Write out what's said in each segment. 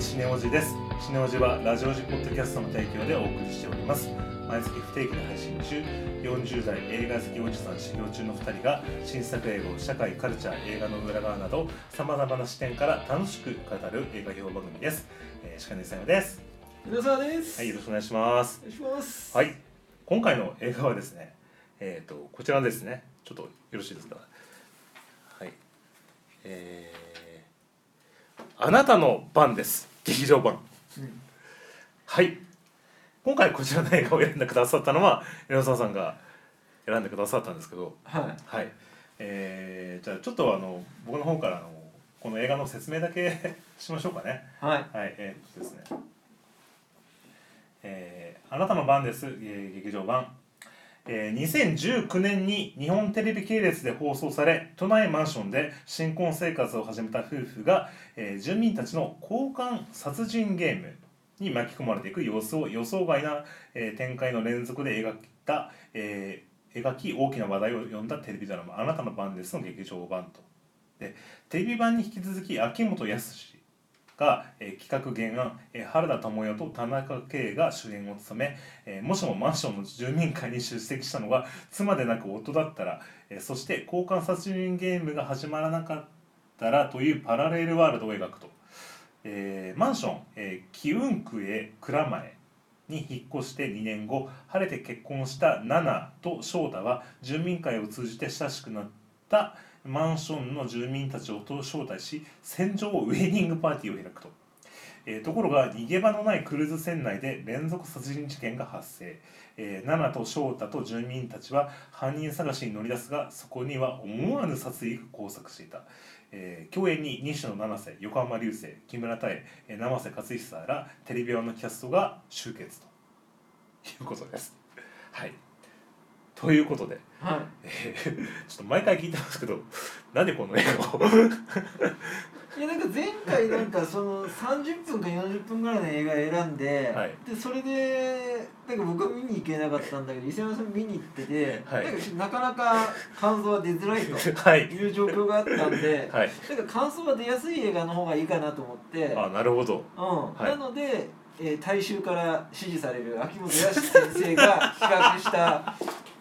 シネオジです。シネオジはラジオジポッドキャストの提供でお送りしております。毎月不定期で配信中。40代映画好きおじさん修行中の2人が新作映画社会カルチャー映画の裏側などさまざまな視点から楽しく語る映画評番組です、えー、鹿根さんです。皆さんです。はいよろしくお願いします。お願いします。はい。今回の映画はですねえっ、ー、とこちらですね。ちょっとよろしいですか？はい。えー、あなたの番です劇場版、うん、はい。今回こちらの映画を選んでくださったのは江沢さんが選んでくださったんですけど。はい、はい、えー、じゃあちょっとあの僕の方からのこの映画の説明だけしましょうかね。はい、はい、えー、っとですね。えー、あなたの番です、えー、劇場版え、2019年に日本テレビ系列で放送され都内マンションで新婚生活を始めた夫婦が、え、住民たちの交換殺人ゲームに巻き込まれていく様子を予想外な、え、展開の連続で描いた、え、描き大きな話題を呼んだテレビドラマ「あなたの番です」の劇場版と。でテレビ版に引き続き秋元康が、えー、企画原案、えー、原田知世と田中圭が主演を務め、えー、もしもマンションの住民会に出席したのが妻でなく夫だったら、えー、そして交換殺人ゲームが始まらなかったらというパラレルワールドを描くと、えー、マンション、えー、キウンクへ蔵前に引っ越して2年後晴れて結婚したナナと翔太は住民会を通じて親しくなったマンションの住民たちを招待し戦場ウェディングパーティーを開くと、えー、ところが逃げ場のないクルーズ船内で連続殺人事件が発生、えー、ナナと翔太と住民たちは犯人探しに乗り出すがそこには思わぬ殺意が交錯していた、えー、共演に西野七瀬横浜流星木村多江生瀬勝久らテレビ版のキャストが集結ということです。はい。ということで、はい。えー、ちょっと毎回聞いてますけどなんでこの映画を？いやなんか前回なんかその30分か40分ぐらいの映画選んではい、でそれでなんか僕は見に行けなかったんだけど伊勢山さん見に行ってて、はい、なんかなかなか感想は出づらいと い。う状況があったんで、はい、なんか感想が出やすい映画の方がいいかなと思って。あなるほど、うん。はい、なので、えー、大衆から支持される秋元康先生が企画した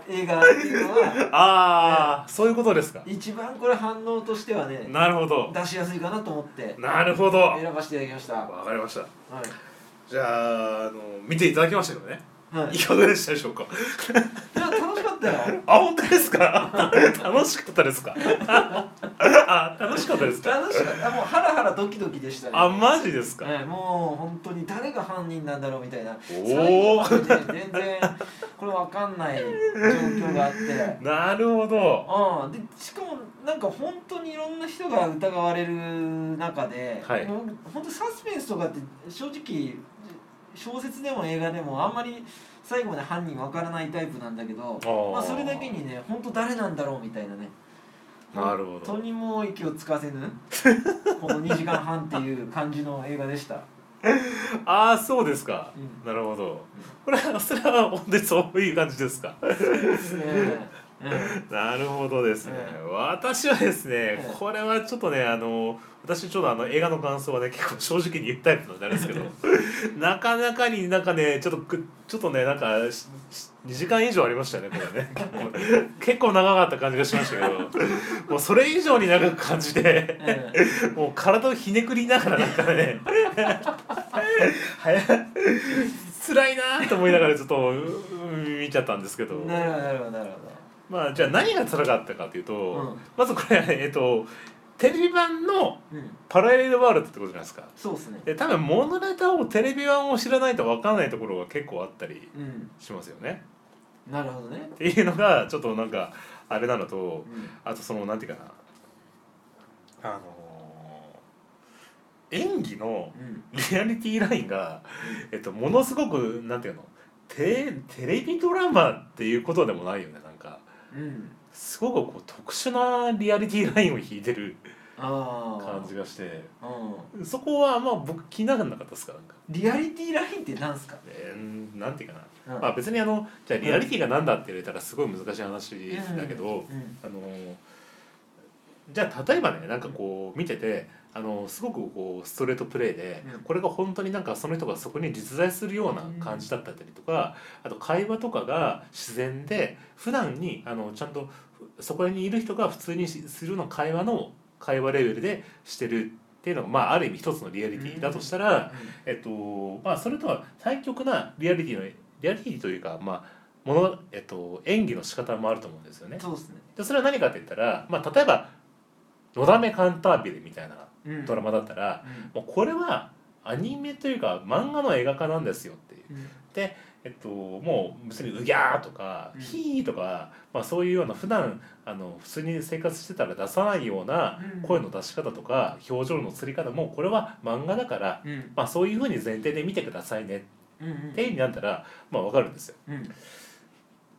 映画っていうのは ああ、そういうことですか。一番これ反応としてはねなるほど。出しやすいかなと思ってなるほど。選ばせていただきました。わかりました、はい、じゃああの見ていただきましたけどね、はい、いかがでしたでしょうか？いや楽しかったよ。あ本当ですか？楽しかったですか？あ楽しかったですか？楽しかった。もうハラハラドキドキでしたね。あマジですか、ね、もう本当に誰が犯人なんだろうみたいな。おお全然これわかんない状況があって。なるほど。うん。でしかもなんか本当にいろんな人が疑われる中で、はい、本当サスペンスとかって正直小説でも映画でもあんまり最後まで犯人わからないタイプなんだけどまあ、それだけにね本当誰なんだろうみたいなね。なるほど。本当にもう息をつかせぬ この2時間半っていう感じの映画でした。ああそうですか、うん、なるほど。これはそれは本当にそういう感じですか？そうですね なるほどですね、私はですね、これはちょっとねあの私ちょっとあの映画の感想はね結構正直に言うタイプなんですけど なかなかになんかねちょっとくちょっとねなんか2時間以上ありましたねこれね。結構長かった感じがしましたけどもうそれ以上に長く感じてもう体をひねくりながらなんかね辛いなと思いながらちょっと見ちゃったんですけど。なるほどなるほどなるほどまあじゃあ何が辛かったかというと、うん、まずこれえっとテレビ版のパラレルワールドってことじゃないですか、そうですね。で多分モノネタをテレビ版を知らないと分からないところが結構あったりしますよね、うん、なるほどね。っていうのがちょっとなんかあれなのと、うん、あとそのなんていうかなあのー、演技のリアリティラインが、えっと、ものすごくなんていうのテテレビドラマっていうことでもないよねうん、すごくこう特殊なリアリティラインを引いてる感じがして。うん、そこはまあ僕気にならなかったですかなんか。リアリティラインってなんすか、えー、なんていうかな、うん、まあ別にあのじゃあリアリティが何だって言われたらすごい難しい話だけど、あのじゃあ例えばねなんかこう見ててあのすごくこうストレートプレーで、うん。これが本当になんかその人がそこに実在するような感じだったりとか、あと会話とかが自然で普段にあのちゃんとふそこにいる人が普通にしするような会話の会話レベルでしてるっていうのが、まあ、ある意味一つのリアリティだとしたら、えっとまあ、それとは対極なリアリティのリアリティというか、まあものえっと、演技の仕方もあると思うんですよね。そうですね。でそれは何かって言ったら、まあ、例えば「のだめカンタービレ」みたいなうん。ドラマだったら、うん。もうこれはアニメというか漫画の映画化なんですよっていう。うん。えっと、もう別に「うぎゃー」とか「うん。ひー」とか、まあ、そういうような普段あの普通に生活してたら出さないようなうん。声の出し方とか表情のつり方もこれは漫画だから、うん。まあ、そういうふうに前提で見てくださいねってになったら、まあ、分かるんですよ。うん。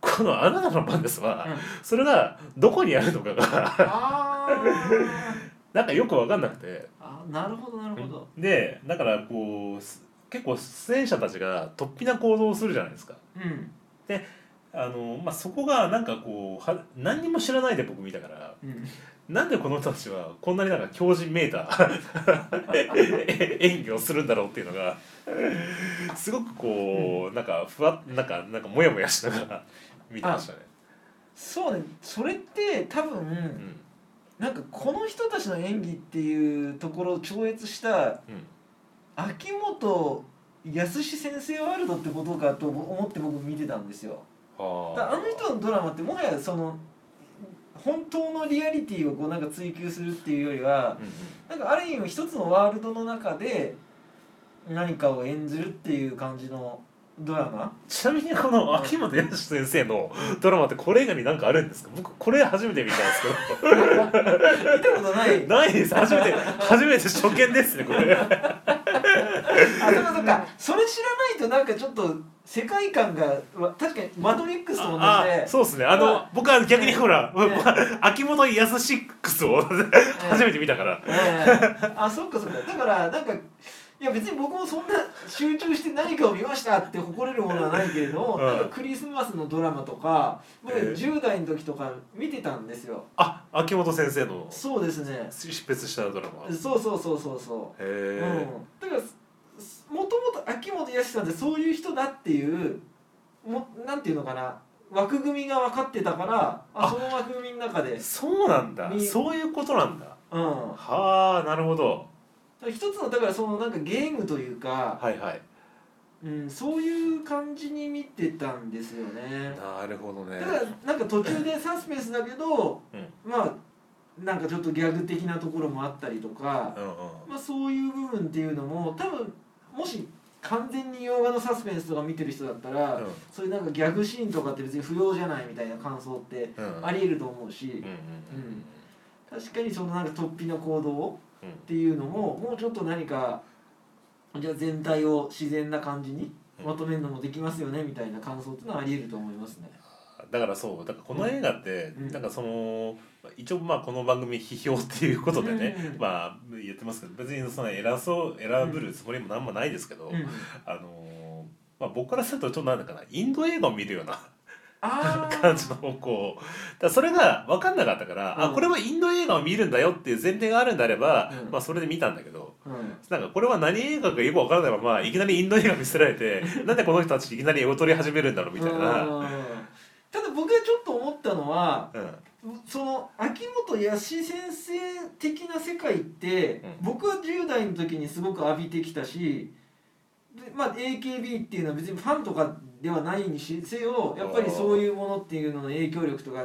この「あなたの番ですは」うん。それがどこにあるのかがあ なんかよく分かんなくて。ーあなるほどなるほど。でだからこうす結構出演者たちが突飛な行動をするじゃないですか。うん。あのまあ、そこがなんかこうは何にも知らないで僕見たからうん。なんでこの人たちはこんなになんか強靭めいた演技をするんだろうっていうのがすごくこうなんかふわなんかなんかモヤモヤしながら見てましたね。そうね。それって多分、うんなんかこの人たちの演技っていうところを超越したうん。秋元康先生ワールドってことかと思って僕見てたんですよ。はだあの人のドラマってもはやその本当のリアリティをこうなんか追求するっていうよりはなんかある意味一つのワールドの中で何かを演じるっていう感じのドラマ？ちなみにこの秋元康先生のドラマってこれ以外に何かあるんですか？僕これ初めて見たんですけど。見たことない。ないです。初めて初めて初見ですねこれ。あそうかそうか。それ知らないとなんかちょっと世界観がわ確かにマトリックスと同じあでそうですね。あの僕は逆にほら、ね 秋元康シックスを初めて見たから、ええ。あそっかそっか。だからなんかいや別に僕もそんな集中して何かを見ましたって誇れるものはないけれども、うん。なんかクリスマスのドラマとか僕ええ。10代の時とか見てたんですよ。あ秋元先生のそうですね。執筆したドラマ。へそうそうそうそうそう。え、うん、だからすもともと秋元康さんってそういう人だっていうもなんていうのかな。枠組みが分かってたからああ。その枠組みの中で、そうなんだ。みそういうことなんだ。うん、だはあなるほど一つのだからそのなんかゲームというか、はいはい。うん、そういう感じに見てたんですよね。なるほどね。だからなんか途中でサスペンスだけど、うん。まあなんかちょっとギャグ的なところもあったりとか、うんうん。まあ、そういう部分っていうのも多分もし完全に洋画のサスペンスとか見てる人だったら、うん。そういうなんかギャグシーンとかって別に不要じゃないみたいな感想ってうんありえると思うし。うんうん確かにそのなんか突飛な行動うんっていうのももうちょっと何かじゃあ全体を自然な感じにうん。まとめるのもできますよねみたいな感想っていうのはありえると思いますね。だからそうだからこの映画って、うん。なんかその一応まあこの番組批評っていうことでね、うん。まあ言ってますけど別にその偉そう選ぶるつもりもなんもないですけど、うん、あのーまあ、僕からするとちょっとなんだかなインド映画を見るような感じのこうだそれが分かんなかったから、うん。あこれはインド映画を見るんだよっていう前提があるんであれば、うん。まあ、それで見たんだけどうん。なんかこれは何映画かよく分からないままいきなりインド映画見せられて なんでこの人たちいきなり絵を撮り始めるんだろうみたいな。うん。ただ僕がちょっと思ったのはうん。その秋元康先生的な世界って、うん。僕は10代の時にすごく浴びてきたしで、まあ、AKB っていうのは別にファンとかではないにせよやっぱりそういうものっていうのの影響力とか、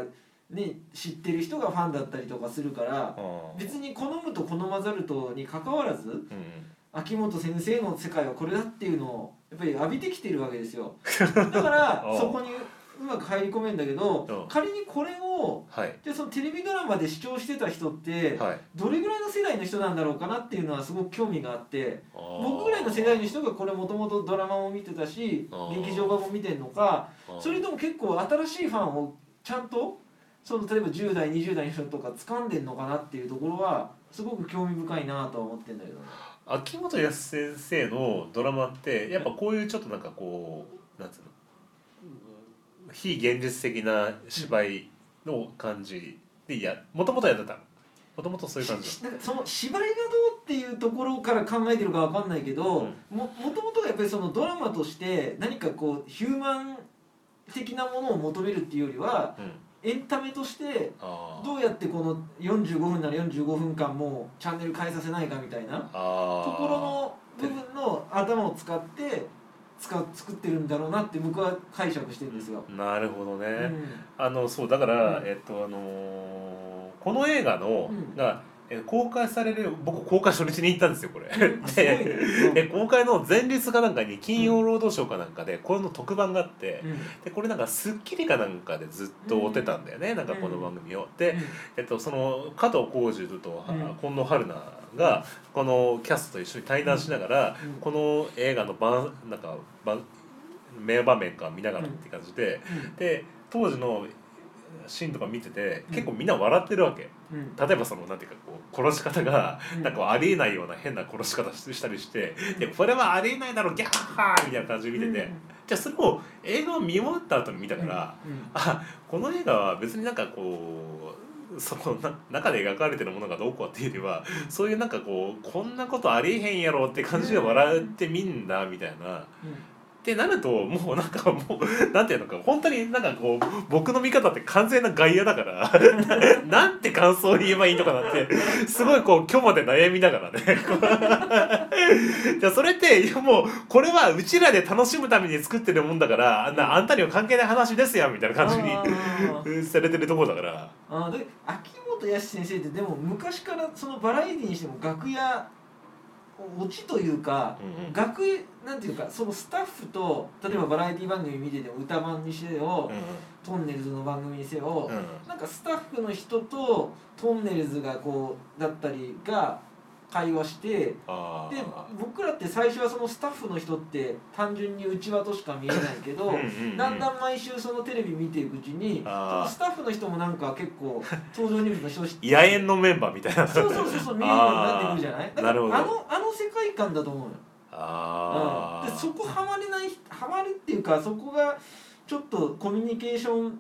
ね、知ってる人がファンだったりとかするからうん。別に好むと好まざるとにかかわらずうん秋元先生の世界はこれだっていうのをやっぱり浴びてきてるわけですよ。だからそこにうまく入り込めんだけどうん。仮にこれをはい。でそのテレビドラマで視聴してた人ってはい。どれぐらいの世代の人なんだろうかなっていうのはすごく興味があって僕僕ぐらいの世代の人がこれもともとドラマも見てたしあー。劇場版も見てんのかそれとも結構新しいファンをちゃんとその例えば10代20代の人とか掴んでんのかなっていうところはすごく興味深いなとは思ってんだけどね。秋元康先生のドラマってやっぱこういうちょっとなんかこうなんつうの？非現実的な芝居の感じでいやもともとやってたの。もともとそういう感じしなんかその芝居がどうっていうところから考えてるかわかんないけど、うん。ももともとがやっぱりそのドラマとして何かこうヒューマン的なものを求めるっていうよりはうん。エンタメとしてどうやってこの45分なら45分間もチャンネル変えさせないかみたいなところの部分の頭を使って使う作ってるんだろうなって僕は解釈してるんですよ。なるほどね、うん。あのそうだから、うん。えっとあのーこの映画の、うん。がえ公開される僕公開初日に行ったんですよこれ。でで公開の前日かなんかに金曜ロードショーかなんかでこれの特番があってうん。でこれなんか『スッキリ』かなんかでずっと追ってたんだよね、なんかこの番組を。で、えっと、その加藤浩次とうん。近藤春菜がこのキャストと一緒に対談しながら、うん。この映画の番なんか番名場面か見ながらって感じで、で当時のシーンとか見てて結構みんな笑ってるわけ。例えばそのなんていうかこう殺し方がうん。なんかありえないような変な殺し方したりして「でこれはありえないだろギャッハー!」みたいな感じで見てて、じゃあそれを映画を見終わった後に見たから、うん。あこの映画は別になんかこうそのな中で描かれてるものがどうこうっていうよりはそういうなんかこうこんなことありえへんやろって感じで笑ってみんなみたいな。ってなるともうなんかもうなんていうのか本当になんかこう僕の見方って完全な外野だから なんて感想を言えばいいのかなってすごいこう今日まで悩みながらね。じゃあそれっていやもうこれはうちらで楽しむために作ってるもんだからあんなあんたには関係ない話ですやんみたいな感じにされてるところだから。あーで秋元康先生ってでも昔からそのバラエティにしても楽屋オチというか、うんうん。楽屋なんていうかそのスタッフと例えばバラエティ番組見てても歌番にせよ、トンネルズの番組にせよ、うんうん。なんかスタッフの人とトンネルズがこうだったりが会話してあでー僕らって最初はそのスタッフの人って単純に内輪としか見えないけどうんだんだん毎週そのテレビ見ていくうちにスタッフの人もなんか結構登場人物の人知って野猿のメンバーみたいな。そうそうそうそう見えるようになってくるじゃない？だからあのあの世界観だと思うよ、うん、でそこハマれないハマるっていうかそこがちょっとコミュニケーション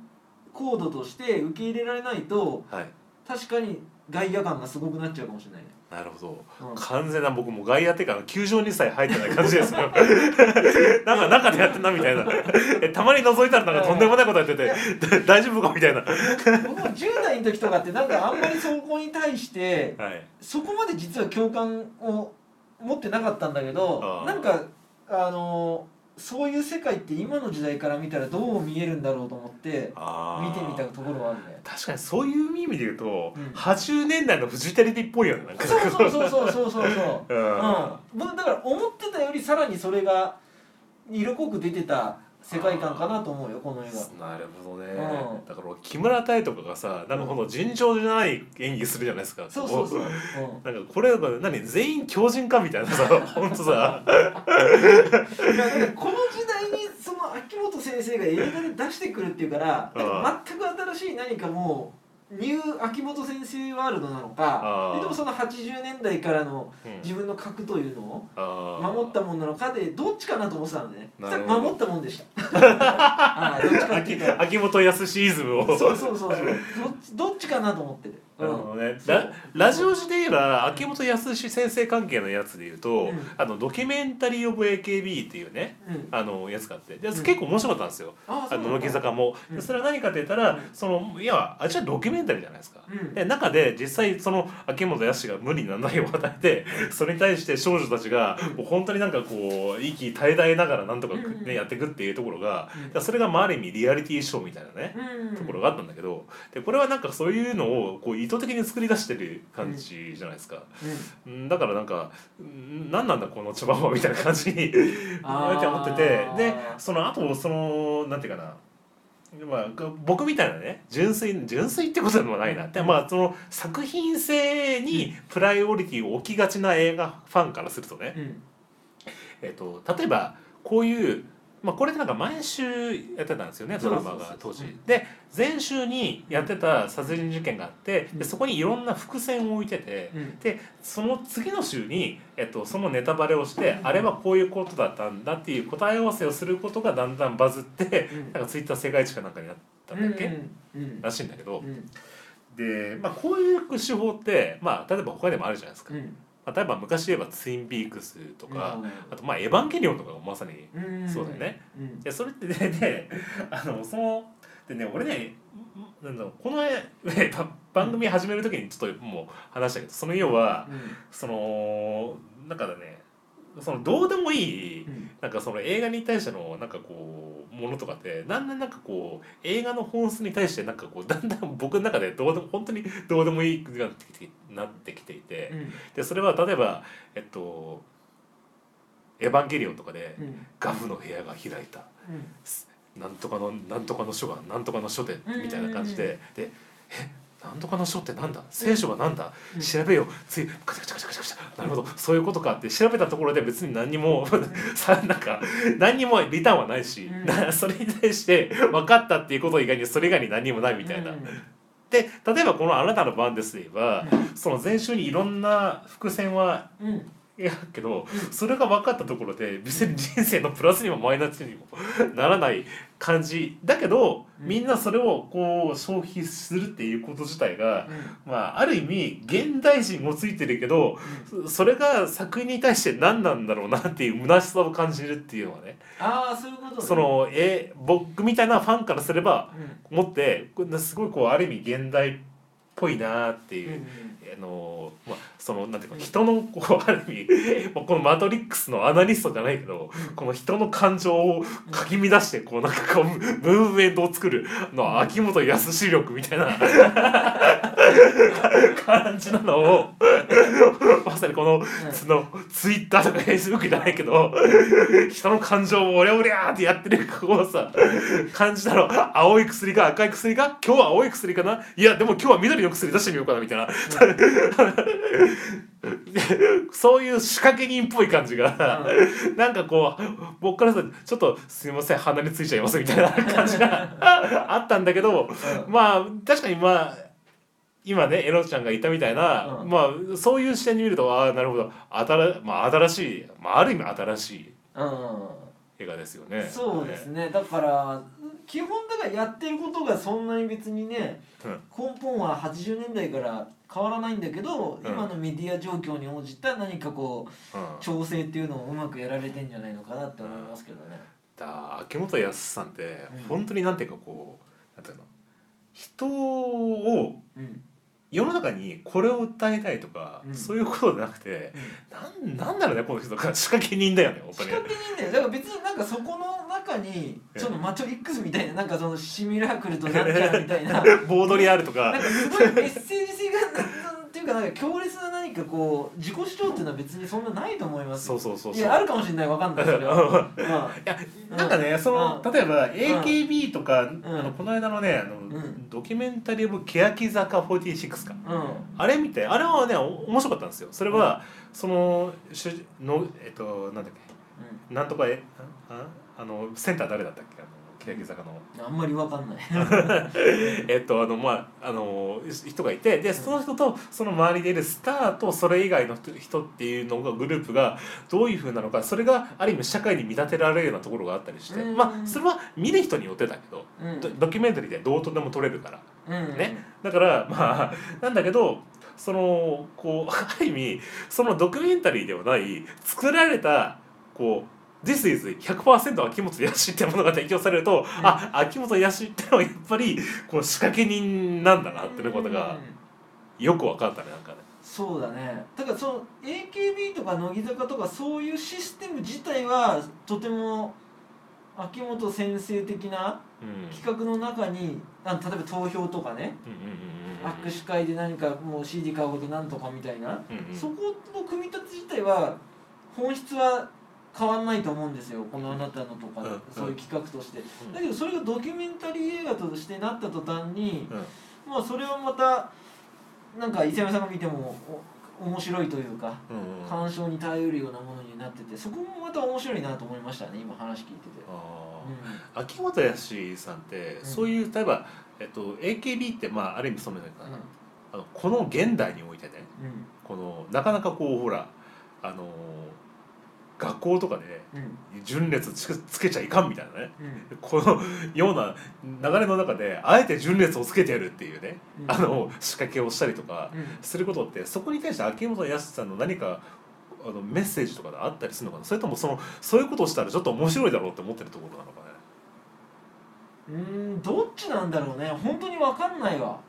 コードとして受け入れられないとはい。確かに外野感がすごくなっちゃうかもしれないね、なるほど。うん。完全な僕もう外野っていうか球場にさえ入ってない感じですよ。なんか中でやってんなみたいな。えたまに覗いたらなんかとんでもないことやってて 大丈夫かみたいな。は僕も10代の時とかってなんかあんまりそこに対してい。そこまで実は共感を持ってなかったんだけどなんかあのそういう世界って今の時代から見たらどう見えるんだろうと思って見てみたところはあるね。確かにそういう意味で言うと、うん。80年代のフジテレビっぽいよねなんか。そうそうそうそうそうそうそう。うん。うん、僕だから思ってたよりさらにそれが色濃く出てた世界観かなと思うよこの映画。なるほどね、うん。だから木村多江とかがさなんかこの尋常じゃない演技するじゃないですか。そうそうそう、うん、なんかこれが何全員強靭かみたいなさ 本当さ。この時代にその秋元先生が映画で出してくるっていうから全く新しい何かも秋元先生ワールドなのかででもその80年代からのうん。自分の核というのを守ったもんなのかでどっちかなと思ってたんでね守ったもんでした。はいどっちかっていうと。秋秋元康イズムを。そうそうそうそう。どっちどっちかなと思ってる、なるほどね、ララジオ時で言えば秋元康先生関係のやつで言うと、うん。あのドキュメンタリー・オブ AKB っていうねうん、あのやつがあってでうん。結構面白かったんですよ、ああの乃木坂も、それは何かって言ったら、うん。そのいやあっちはドキュメンタリーじゃないですか、うん。で中で実際その秋元康が無理な内容を与えてそれに対して少女たちがもう本当になんかこう息絶え絶えながらなんとか、ねうん。やっていくっていうところがうん。それがまあある意味リアリティショーみたいなね、うん。ところがあったんだけどでこれはなんかそういうのをこう意図的に作り出してる感じじゃないですか、うん。だからなんかん何なんだこの茶番はみたいな感じに って思っててでその後そのなんていうかな。まあ、僕みたいなね純粋純粋ってことでもないな。って、まあその作品性にプライオリティを置きがちな映画ファンからするとね、うん。えっと例えばこういう、まあ、これでなんか毎週やってたんですよねドラマが当時。うん。で前週にやってた殺人事件があってうん。でそこにいろんな伏線を置いててうん。でその次の週に、えっと、そのネタバレをしてあれはこういうことだったんだっていう答え合わせをすることがだんだんバズってうん。なんかツイッター世界一かなんかになったんだっけ、うんうんらしいんだけど。うん。で、まあ、こういう手法って、まあ、例えば他でもあるじゃないですか、例えば昔言えばツインピークスとか、うん。あとまあエヴァンゲリオンとかがまさにうん。そうだよね。うそれってねで あのそのでね俺ねんなんだろうこの、ね、ば番組始める時にちょっともう話したけどその要はそのなんかねそのどうでもいいうん。なんかその映画に対してのなんかこうものとかってだんだんなんかこう映画の本質に対してなんかこう だんだん僕の中でどうでも本当にどうでもいいくなってきてなってきていてうん。でそれは例えばえっと「エヴァンゲリオン」とかでうん。ガフの部屋が開いた。うん。なんとかのなんとかの書がなんとかの書でみたいな感じででえなんとかの書ってなんだ？聖書はなんだ？うん。調べよう。ついカチャカチャカチャカチャ。なるほど。そういうことか。って調べたところで別に何にも さなんか何にもリターンはないし、うん。なそれに対して分かったっていうこと以外にそれ以外に何にもないみたいな。うん。で例えばこの「あなたの番です」で言えば、うん。その前週にいろんな伏線はうん描くけど、うんそれが分かったところで別に人生のプラスにもマイナスにもならない感じ。だけど、うん。みんなそれをこう消費するっていうこと自体が、うん。まあ、ある意味現代人もついてるけどそそれが作品に対して何なんだろうなっていう虚しさを感じるっていうのはね。ああそういうことね。そのえ僕みたいなファンからすればうん。持ってすごいこうある意味現代っぽいなっていう。うんあのまあ、そのなんていうか人のこう ある意味まあこの「マトリックス」のアナリストじゃないけどこの人の感情をかき乱してこうなんかこうムーブメントを作るの秋元康力みたいな 感じなのを まさにこのそのツイッターとかフェイスブックじゃないけど人の感情をおりゃおりゃーってやってるこうさ感じたの。青い薬か赤い薬か？今日は青い薬かな？いやでも今日は緑の薬出してみようかなみたいなそういう仕掛け人っぽい感じがなんかこう僕からするとちょっとすいません鼻についちゃいますみたいな感じがあったんだけどまあ確かにまあ今ねエロちゃんが言ったみたいな、うん。まあそういう視点に見るとああなるほど。新,、まあ、新しい、まあ、ある意味新しいうん。映画ですよね。そうですね。だから基本だからやってることがそんなに別にねうん。根本は80年代から変わらないんだけど、うん。今のメディア状況に応じた何かこううん。調整っていうのをうまくやられてんじゃないのかなって思いますけどね。だ秋元康さんってうん。本当になんていうかこうなんていうの？人をうん。世の中にこれを訴えたいとか、うん。そういうことじゃなくてなんなんだろうねこの人が。仕掛け人だよね本当に仕掛け人だよ。だから別になんかそこの中にえちょっとマチョリックスみたいななんかそのシミュラークルとなんちゃらみたいななん ボードにあるとか。かすごいメッセージかなんか強烈な何かこう自己主張っていうのは別にそんなないと思いますよ。そうそうそうそう。いやあるかもしれないわかんないそれは、まいやなんかねそのうん。例えば AKB とか、んあのこの間のねあの、うん。ドキュメンタリー・オブ・欅坂46かあれ見てあれはねお面白かったんですよ。それは、その主人のえっとなんだっけ？なんとかえああのセンター誰だったっけ？欅坂の。あんまりわかんない。えっとあのまああの人がいてでその人とその周りでいるスターとそれ以外の人っていうのがグループがどういうふうなのかそれがある意味社会に見立てられるようなところがあったりしてうん。まあそれは見る人によってだけどうん。ドドキュメンタリーでどうとでも撮れるから。うん。ね。だからまあ なんだけどそのこうある意味そのドキュメンタリーではない作られたこう This is 100%秋元康ってものが提供されると、あ秋元康ってのはやっぱりこう仕掛け人なんだなっていうことがうんよく分かったねなんかね。そうだね。だからその AKB とか乃木坂とかそういうシステム自体はとても秋元先生的なうん。企画の中にあ例えば投票とかねうんうんうんうん握手会で何かもう CD 買うことなんとかみたいな、うんうん。そこの組み立て自体は本質は変わんないと思うんですよこのあなたのとか、うんそういう企画として、うん。だけどそれがドキュメンタリー映画としてなった途端に、うん。まあそれはまたなんか伊勢山さんが見てもお面白いというかうんうん。鑑賞に耐えうるようなものになっててそこもまた面白いなと思いましたね今話聞いてて。あうー秋元康さんってん。そういう例えば、えっと、AKB ってまあある意味そうなんだけどんうん。あのこの現代においてねうん。このなかなかこうほらあの学校とかでうん。順列つけつけちゃいかんみたいなね。うん。このような流れの中であえて順列をつけてやるっていうね、うん。あの仕掛けをしたりとかうん。することってそこに対して秋元康さんの何かあのメッセージとかであったりするのかな？それともそのそういうことをしたらちょっと面白いだろうって思ってるところなのかね？うーんどっちなんだろうね。本当に分かんないわ。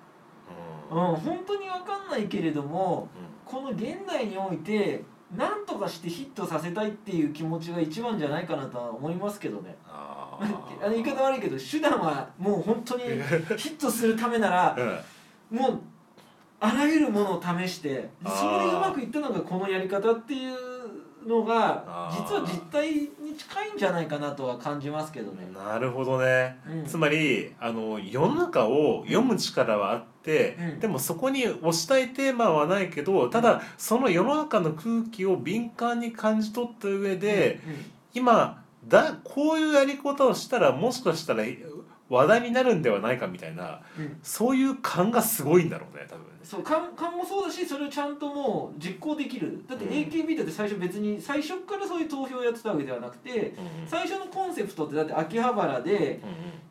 ううんん本当に分かんないけれどもうこの現代において何とかしてヒットさせたいっていう気持ちが一番じゃないかなとは思いますけどね。ああの言い方悪いけど手段はもう本当に ヒットするためならもうあらゆるものを試してそれでうまくいったのがこのやり方っていうのが実は実態に近いんじゃないかなとは感じますけどね。なるほどね。うんつまりあの世の中を読む力はあって、うんでもそこに推したいテーマはないけどただその世の中の空気を敏感に感じ取った上で、今だこういうやり方をしたらもしかしたら話題になるんではないかみたいなうん。うんそういう感がすごいんだろうね多分ね。そう勘勘もそうだしそれをちゃんともう実行できる。だってうん。AKB だって最初別に最初からそういう投票をやってたわけではなくてうんうん。最初のコンセプトってだって秋葉原で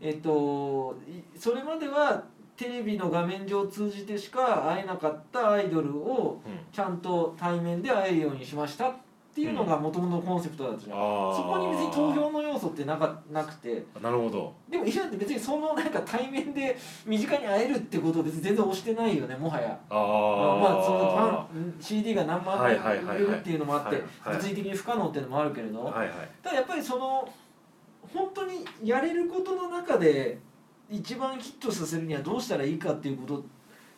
えっといそれまではテレビの画面上を通じてしか会えなかったアイドルをうん。うんちゃんと対面で会えるようにしました。っていうのがもともとのコンセプトだったじゃん、そこに別に投票の要素ってなかなくてなるほど。でも石田って別にそのなんか対面で身近に会えるってことを別に全然推してないよねもはや。あまあそのファン CD が何万枚売れるっていうのもあって物理的に不可能っていうのもあるけれどはいはい。ただやっぱりその本当にやれることの中で一番ヒットさせるにはどうしたらいいかっていうことを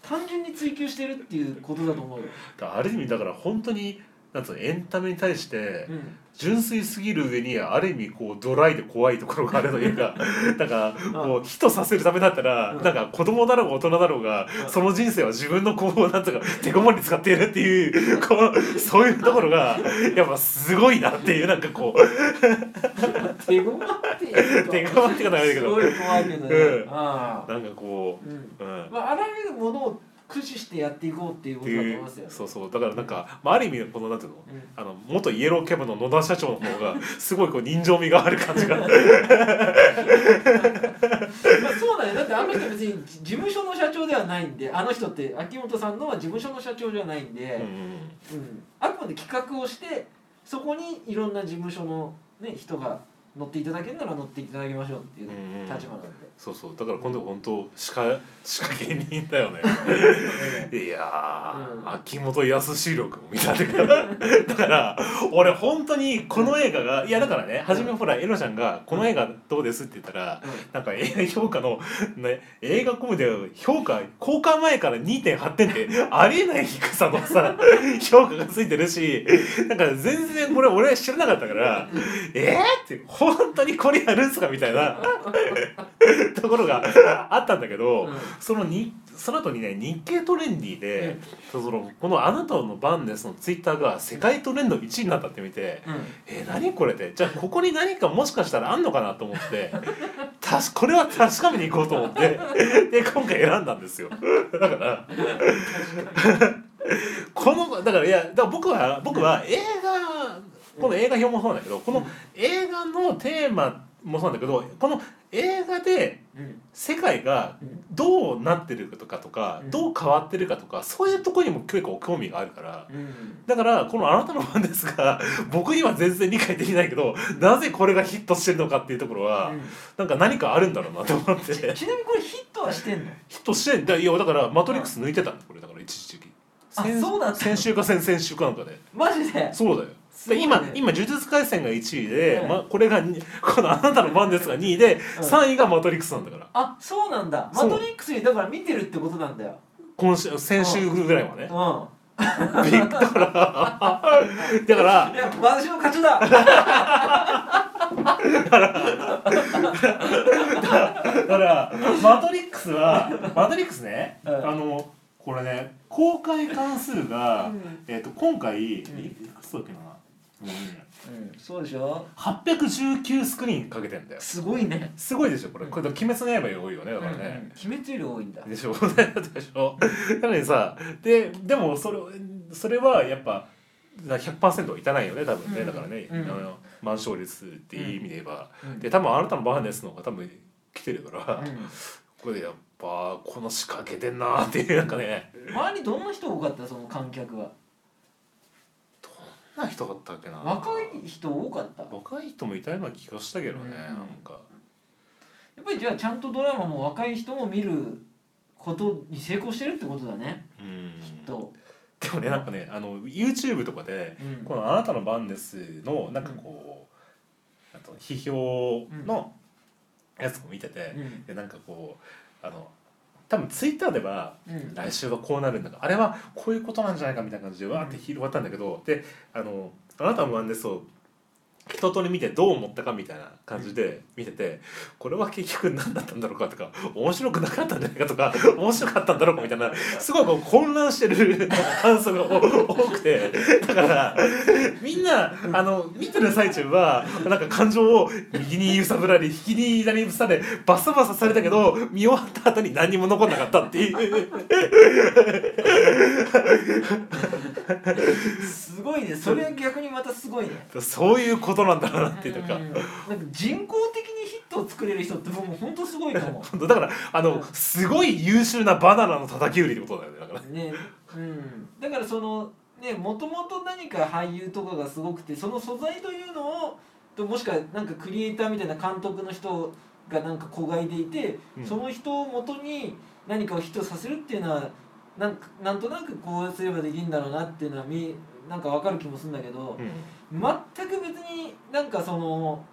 単純に追求してるっていうことだと思うよ。ある意味だから本当になんつうのエンタメに対してうん。純粋すぎる上にある意味こうドライで怖いところがあるというか だからこうヒットさせるためだったらうん。なんか子供だろうが大人だろうがうんその人生は自分のこうなんとか手こまに使っているっていうこうそういうところがやっぱすごいなっていうなんかこう。手ごまって手ごまってかダメだけど。すごい怖いけどね。うん。なんかこうん。ううん。まあ、あらゆるものを駆使してやっていこうっていうことだと思いますよ。そうそう。だからなんか、まあ、ある意味このなんていうの？うん。あの元イエローキャブの野田社長の方がすごいこう人情味がある感じが。まあそうだね。だってあの人別に事務所の社長ではないんであの人って秋元さんのは事務所の社長じゃないんで、うんうん。うん。あくまで企画をしてそこにいろんな事務所の、ね、人が乗っていただけるなら乗っていただきましょうっていううんうん。立場なんで。そうそう。だから今度本当歯科歯科芸人だよね。いやー、うん。秋元康力を見たんだからだから俺本当にこの映画がいやだからね初めほらエロちゃんが「この映画どうです?」って言ったらなんか映画評価の、ね、映画コムで評価公開前から2.8点ってありえない低さのさ 評価がついてるしなんか全然これ俺知らなかったから「えー?」って本当にこれやるんすかみたいな ところがあったんだけど、うん。そのにその後にね日経トレンディで、そのこの「あなたの番です」のツイッターが世界トレンド1位になったって見て。うん。え何これって？じゃあここに何かもしかしたらあんのかなと思って たしこれは確かめに行こうと思って で今回選んだんですよ。だからこのだからいやだから僕は僕は映画この映画表もそうなんだけどこの映画のテーマもそうなんだけどこの映画でうん世界がどうなってるかとかうん。どう変わってるかとかそういうところにも結構興味があるから。うん。だからこの「あなたの番ですが」僕には全然理解できないけどなぜこれがヒットしてるのかっていうところは、うん。なんか何かあるんだろうなと思って。ヒちなみにこれヒットはしてんの？ットしてんだいやだから「マトリックス」抜いてたんだこれ。だから一時期。あ先そうなんだ。先週か先々週かなんかで。マジで？そうだよで今今呪術廻戦が1位で、うん。ま、これがにこの「あなたの番です」が2位で、うん。3位が「マトリックス」なんだから。あそうなんだ。マトリックスにだから見てるってことなんだよ。今週先週ぐらいはねうん。びっだから。だからいや私の勝ちだ。だから「マトリックスは」マトリックスね、うん。あのこれね公開関数が、うん。えー、と今回、いん。くつだっけな、うん、うんそうでしょ？819スクリーンかけてんだよ。すごいね。すごいでしょこれ。これ「鬼滅の刃」より多いよねだからね、うん鬼滅より多いんだ。でしょでしょ。なのにさででもそれそれはやっぱだから100%はいたないよね多分ね、うん。だからね、うん。あの満床率っていう意味で言えば、うん。で多分あなたのバーネスの方が多分来てるから、うん。これでやっぱこの仕掛けてんなっていうなんかね。周りどんな人多かった？その観客はな人だったっけな。若い人多かった。や若い人もいたような気がしたけどね、うん。なんか。っぱりじゃあちゃんとドラマも若い人も見ることに成功してるってことだね。うん。きっと、でもねなんかねあの YouTube とかでうん。この「あなたの番です」のなんかこう、あと批評のやつも見てて、うん。でなんかこうあの多分ツイッターではうん。来週はこうなるんだからあれはこういうことなんじゃないかみたいな感じでわーって広がったんだけど、であの「あなたの番です」を一通り見てどう思ったかみたいな感じで見ててこれは結局何だったんだろうかとか面白くなかったんじゃないかとか面白かったんだろうかみたいなすごいこう混乱してる 感想が多くてだからみんなあの見てる最中はなんか感情を右に揺さぶられ引きに左にぶされバサバサされたけど見終わった後に何にも残んなかったっていう。すごいねそれは逆にまたすごいねそういうことなんだろうなっていうか。うん。なんか人工的にヒットを作れる人って僕も本当すごいかも 本当だからあのすごい優秀なバナナの叩き売りってことだよねだから。ね。うん。だからそのねもともと何か俳優とかがすごくてその素材というのをともしくはなんかクリエイターみたいな監督の人がなんか子がいていて、うん。その人をもとに何かをヒットさせるっていうのはなんかなんとなくこうすればできるんだろうなっていうのはみなんか分かる気もするんだけど、全く別になんかその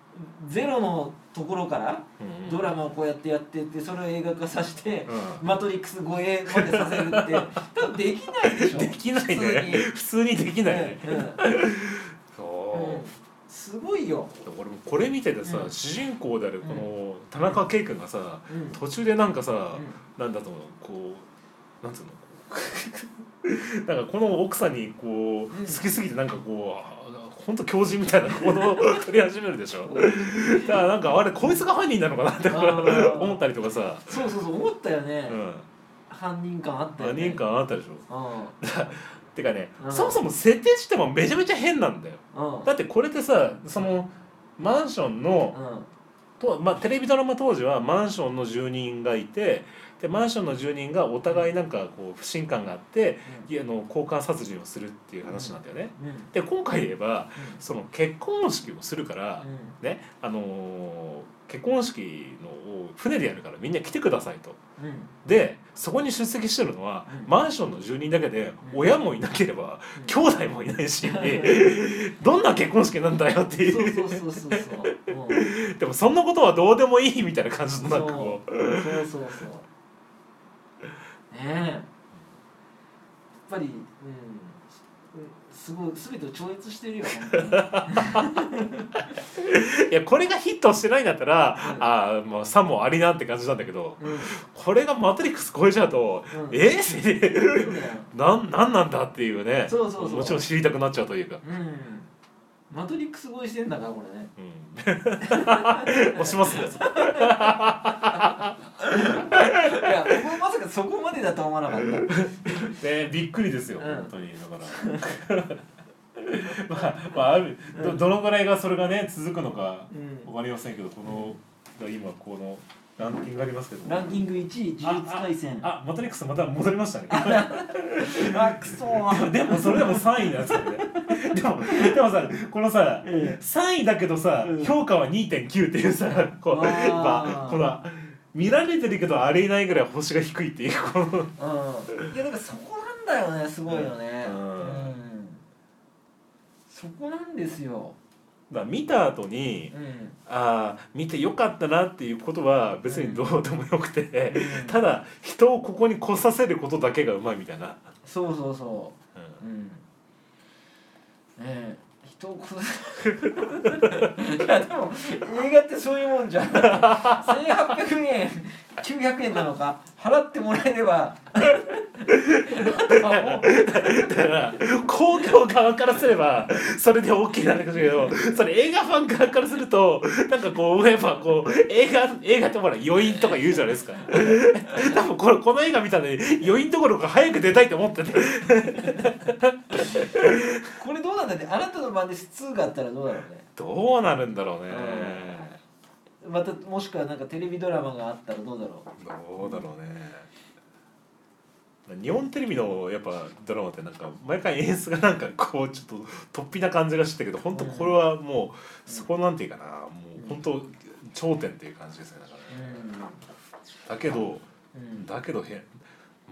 ゼロのところからうんドラマをこうやってやってってそれを映画化させてう「マトリックス」超えまでさせるって 多分できないでしょ。んできない普通に。ね普通にできないね。そう。すごいよ、俺もこれ見ててさ、うん。主人公であるこの田中圭君がさうん。途中でなんかさ、うなんだと思うこうなんつうの？なんかこの奥さんにこう、うん。好きすぎてなんかこう本当狂人みたいな行動を取り始めるでしょ。だからなんかあれこいつが犯人なのかなって思ったりとかさ、そうそうそう思ったよね、うん、犯人感あったよ犯ね人感あったでしょ。うてかね、うん。そもそも設定してもめちゃめちゃ変なんだよ。んうん。だってこれってさそのマンションのと、まあ、テレビドラマ当時はマンションの住人がいてでマンションの住人がお互いなんかこう不信感があっていやあの交換殺人をするっていう話なんだよね。うん。うん。で今回で言えばその結婚式をするからうん。ねあのー結婚式のを船でやるからみんな来てくださいと。うん。でそこに出席してるのは、うん。マンションの住人だけでうん。親もいなければ、うん。兄弟もいないし どんな結婚式なんだよっていそううそうそうそうそう。うん。でもそんなことはどうでもいいみたいな感じのなんかこう。そうそうそうね。えやっぱりうんすごい全てを超越してるよ いやこれがヒットしてないんだったら、うん。ああもうさもありなって感じなんだけどうん。これが「マトリックス」超えちゃうと、うん。え そうだよ。なんなんなんだっていうね。もちろん知りたくなっちゃうというか、うんマトリックス超えしてんだからこれね。うん、押しますね。いや僕もまさかそこまでだとは思わなかった。ねびっくりですよ、うん。本当に。だから。まあ、まあ、あるどどのぐらいがそれがね続くのかうん。わかりませんけどこの今このランキングありますけどランキング1位呪術廻戦。あマトリックスまた戻りましたね。あくそー。でもそれでも3位なんで。すよねでもでもさこのさえ3位だけどさ、うん評価は2.9っていうさこうまあこの見られてるけどあれいないぐらい星が低いっていうこの。うん。いやだからそこなんだよねすごいよね。うん。うん。そこなんですよだから見た後にうん。ああ見てよかったなっていうことは別にどうでもよくて、うん。ただ人をここに来させることだけがうまいみたいな、そうそうそう。ん。ううん。ねえ人を殺す いやでも映画ってそういうもんじゃん。1800円900円なのか払ってもらえればだから工業側からすればそれで OK なんだけどそれ映画ファン側からするとなんかこうやっぱこう映画映画ってほら余韻とか言うじゃないですか。多分これこの映画見たのに余韻どころか早く出たいと思ってて。これどうなんだってあなたの番です2があったらどうだろうね？どうなるんだろうね。またもしくはなんかテレビドラマがあったらどうだろどうだろうね日本テレビのやっぱドラマってなんか毎回演出がなんかこうちょっと突飛な感じがしてたけど本当これはもうそこなんていうかなもう本当頂点っていう感じですねだから。ねだけどだけどへ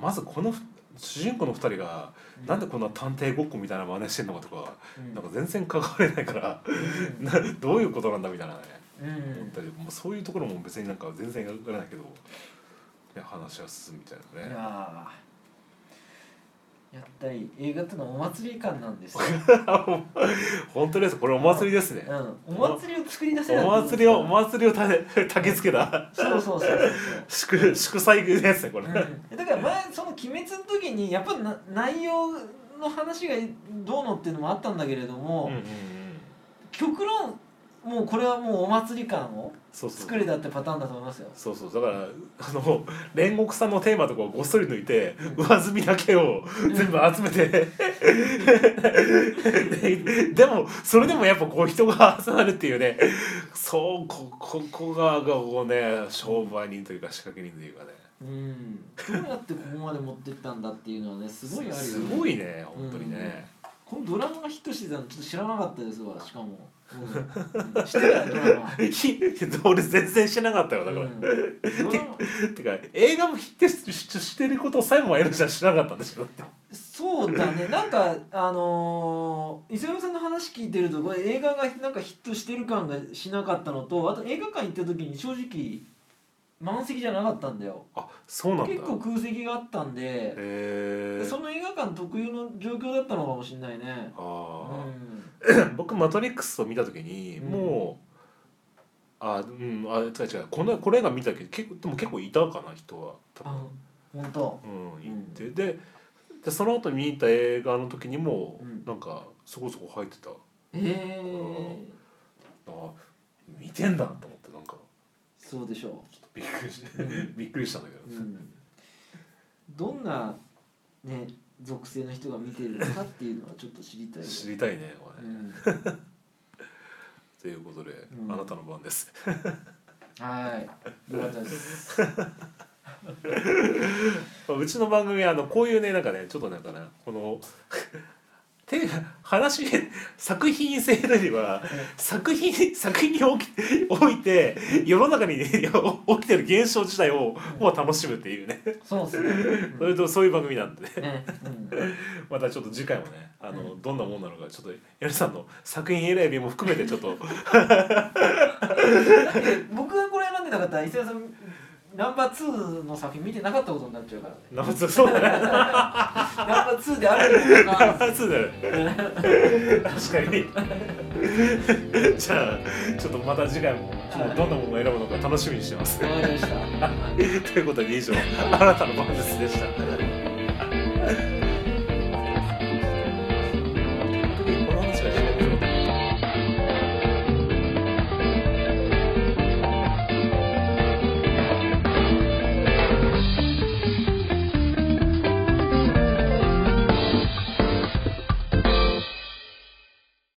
まずこの主人公の2人がなんでこんな探偵ごっこみたいな真似してんのかとかうん。なんか全然関われないからな どういうことなんだみたいなね。うん。思ったりもうそういうところも別になんか全然描かれないけど、ね、話は進むみたいいなね。やったり映画ってのはお祭り感なんですよ、本当です。これお祭りですね。うん、お祭りを作り出せお祭りをお祭りをた たけつけた。そうそうそうそう祝祝祭ですねこれ。うん、だから前その「鬼滅」の時にやっぱな内容の話がどうのっていうのもあったんだけれども、うんうんうん。極論もうこれはもうお祭り感を作れたってパターンだと思いますよ。そうそう。だからあの煉獄さんのテーマとかをごっそり抜いて上積みだけを全部集めて。ででもそれでもやっぱこう人が集まるっていうね。そうこここががこうね商売人というか仕掛け人というかね。うん、どうやってここまで持ってったんだっていうのはねすごいあるよね。すごいね本当にね、このドラマがヒットしてたのちょっと知らなかったですわしかも。うん、うん、知ってたドラマ。ひ俺全然知らなかったよだから、うん、てか映画もヒットしししてることをサイモンはやるじゃ知らなかったんでしょそうだね。なんかあのー、磯山さんの話聞いてるとこれ映画がなんかヒットしてる感がしなかったのとあと映画館行った時に正直満席じゃなかったんだよ。あそうなんだ。結構空席があったんで、その映画館特有の状況だったのかもしれないね。あうー、僕「マトリックス」を見た時に、うん。もうあうんあ違う違うこのこの映画見たけど結構でも結構いたかな人は多あ分本当。うんいて、ででその後見に行った映画の時にも、うん。なんかそこそこ入ってた。ええあ見てんだと思ってなんか。そうでしょちょっとびっくりしうん びっくりしたんだけど、う、うん、どんなね属性の人が見てるのかっていうのはちょっと知りたいよ知りたいねこれうね、ん。ということで、うん。あなたの番です。はい、よかったです。うちの番組はあのこういうねなんかねちょっとなんかなこのて話作品性よりは作品作品におきおいて世の中に、ね、起きてる現象自体をもう楽しむっていうね。そうですね。それとそういう番組なんでね。ね、うん、またちょっと次回もねあのどんなもんなのかちょっとやるさんの作品選びも含めてちょっと。僕がこれ選んでなかったら伊勢谷さんナンバー2の作品見てなかったことになっちゃうからね。生つそうだね ナンバー2であるのかな。そうだね確かにじゃあちょっとまた次回もどんなものを選ぶのか楽しみにしてますわかりました。ということで以上あなたの番ですでした